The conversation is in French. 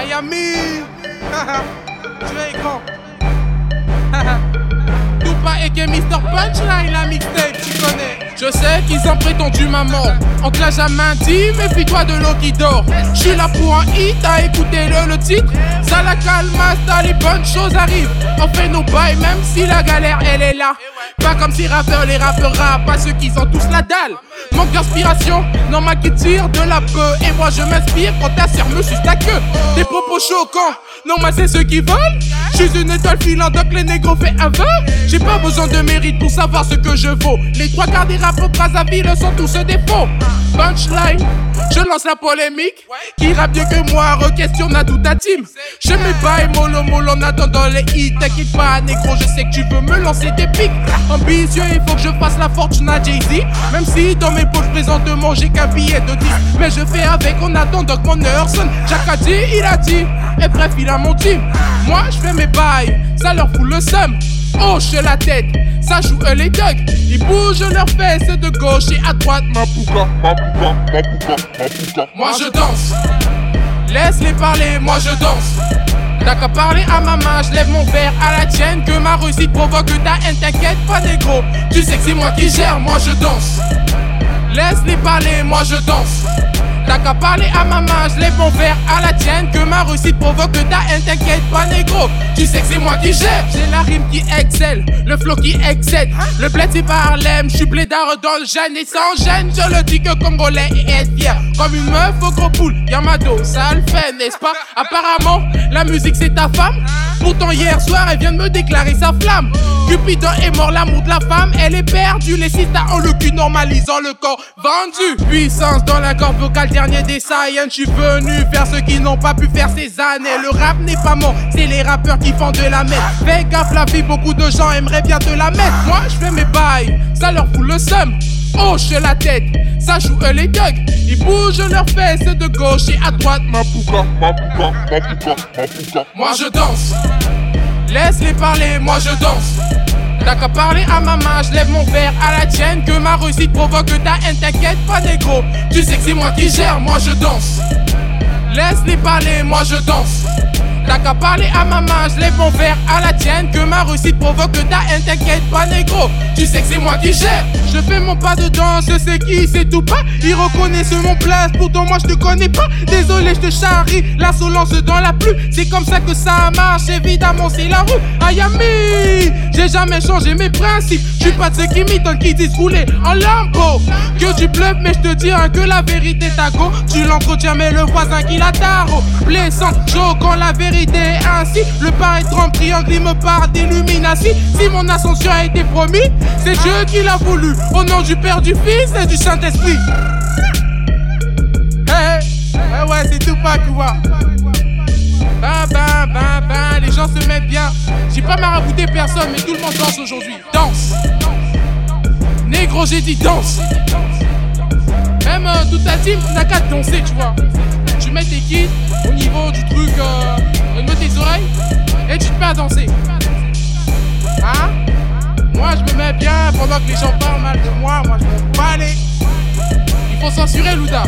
Miami Tu es grand Tupac et Mr. Punchline, la mixtape, tu connais je sais qu'ils ont prétendu maman. Te l'a jamais dit, méfie-toi de l'eau qui dort. Je suis là pour un hit, à écouter le, le titre. Ça la calme, ça les bonnes choses arrivent. On fait nos bails, même si la galère elle est là. Pas comme si rappeurs, les rappeurs rap, pas ceux qui ont tous la dalle. Manque d'inspiration, normal qui tire de la peu. Et moi je m'inspire quand ta sœur me suce ta queue. Des propos choquants, normal c'est ceux qui volent. Je suis une étoile filante, les négros fait un vin. J'ai pas besoin de mérite pour savoir ce que je vaux. Les trois quarts des rappeurs Brazzaville sont tous des faux. Punchline, je lance la polémique. Qui rappe mieux que moi, re-questionne à toute ta team. Je mets pas et mollo mollo en attendant les hits. T'inquiète pas, négro, je sais que tu veux me lancer des pics. Ambitieux, il faut que je fasse la fortune à Jay-Z. Même si dans mes poches présentement j'ai qu'un billet de 10. Mais je fais avec en attendant que mon heure sonne. Jack a dit, il a dit. Et bref, il a mon team. Moi, je fais mes bails, ça leur fout le seum. Hoche la tête, ça joue eux les thugs. Ils bougent leurs fesses de gauche et à droite. Ma pouka, ma pouka, ma pouka, ma pouka. Moi je danse. Laisse-les parler, moi je danse. T'as qu'à parler à ma main, je lève mon verre à la tienne. Que ma réussite provoque ta haine, t'inquiète pas négro. Tu sais que c'est moi qui gère, moi je danse. Laisse-les parler, moi je danse. T'as qu'à parler à ma main, je lève mon verre à la tienne. Que ma réussite provoque ta haine, t'inquiète pas négro. Tu sais que c'est moi qui gère. J'ai la rime qui excelle, le flow qui excède. Le bled c'est par l'aime, je suis dans le gène et sans gêne. Je le dis que congolais et être fier. Comme une meuf au gros poule, Yamado, ça le fait, n'est-ce pas? Apparemment, la musique c'est ta femme. Pourtant hier soir elle vient de me déclarer sa flamme. Cupidon est mort, l'amour de la femme elle est perdue. Les citas en le cul normalisant le corps vendu. Puissance dans la corde vocale, dernier des Saiyans. Je suis venu faire ce qu'ils n'ont pas pu faire ces années. Le rap n'est pas mort, c'est les rappeurs qui font de la merde. Fais gaffe la vie, beaucoup de gens aimeraient bien te la mettre. Moi je fais mes bails, ça leur Hoche la tête, ça joue eux les thugs Ils bougent leurs fesses de gauche et à droite Ma pouka, ma pouka, ma pouka, ma pouka Moi je danse Laisse-les parler, moi je danse. T'as qu'à parler à ma main, je lève mon verre à la tienne. Que ma réussite provoque ta haine, t'inquiète pas négro. Tu sais que c'est moi qui gère, moi je danse. Laisse-les parler, moi je danse. T'as qu'à parler à ma main, je lève mon verre à la tienne. Que ma réussite provoque ta haine, t'inquiète pas négro. Tu sais que c'est moi qui gère. Je fais mon pas de danse, c'est qui, c'est tout pas. Ils reconnaissent mon place, pourtant moi je te connais pas. Désolé, je te charrie, l'insolence dans la pluie. C'est comme ça que ça marche, évidemment c'est la rue. Ayami, j'ai jamais changé mes principes. Je suis pas de ceux qui m'étonnent, qui disent rouler en lambeau. Que tu bluffes, mais je te dis hein, que la vérité t'a go. Tu l'entretiens, mais le voisin qui la taro. Blessant, quand la vérité est ainsi. Le paraître en triangle, il me parle d'illumination. Si mon ascension a été promis, c'est Dieu qui l'a voulu. Au nom du Père, du Fils et du Saint-Esprit. Hey, ouais, ouais, c'est tout pas quoi. Se mettent bien. J'ai pas marabouté personne, mais tout le monde danse aujourd'hui. Danse. Négro, j'ai dit danse. Même euh, toute ta team n'a qu'à danser, tu vois. Tu mets tes kits au niveau du truc, euh, au niveau tes oreilles, et tu te mets à danser. Hein? Moi, je me mets bien pendant que les gens parlent mal de moi. Moi, je m'en bats. Il faut censurer Louda.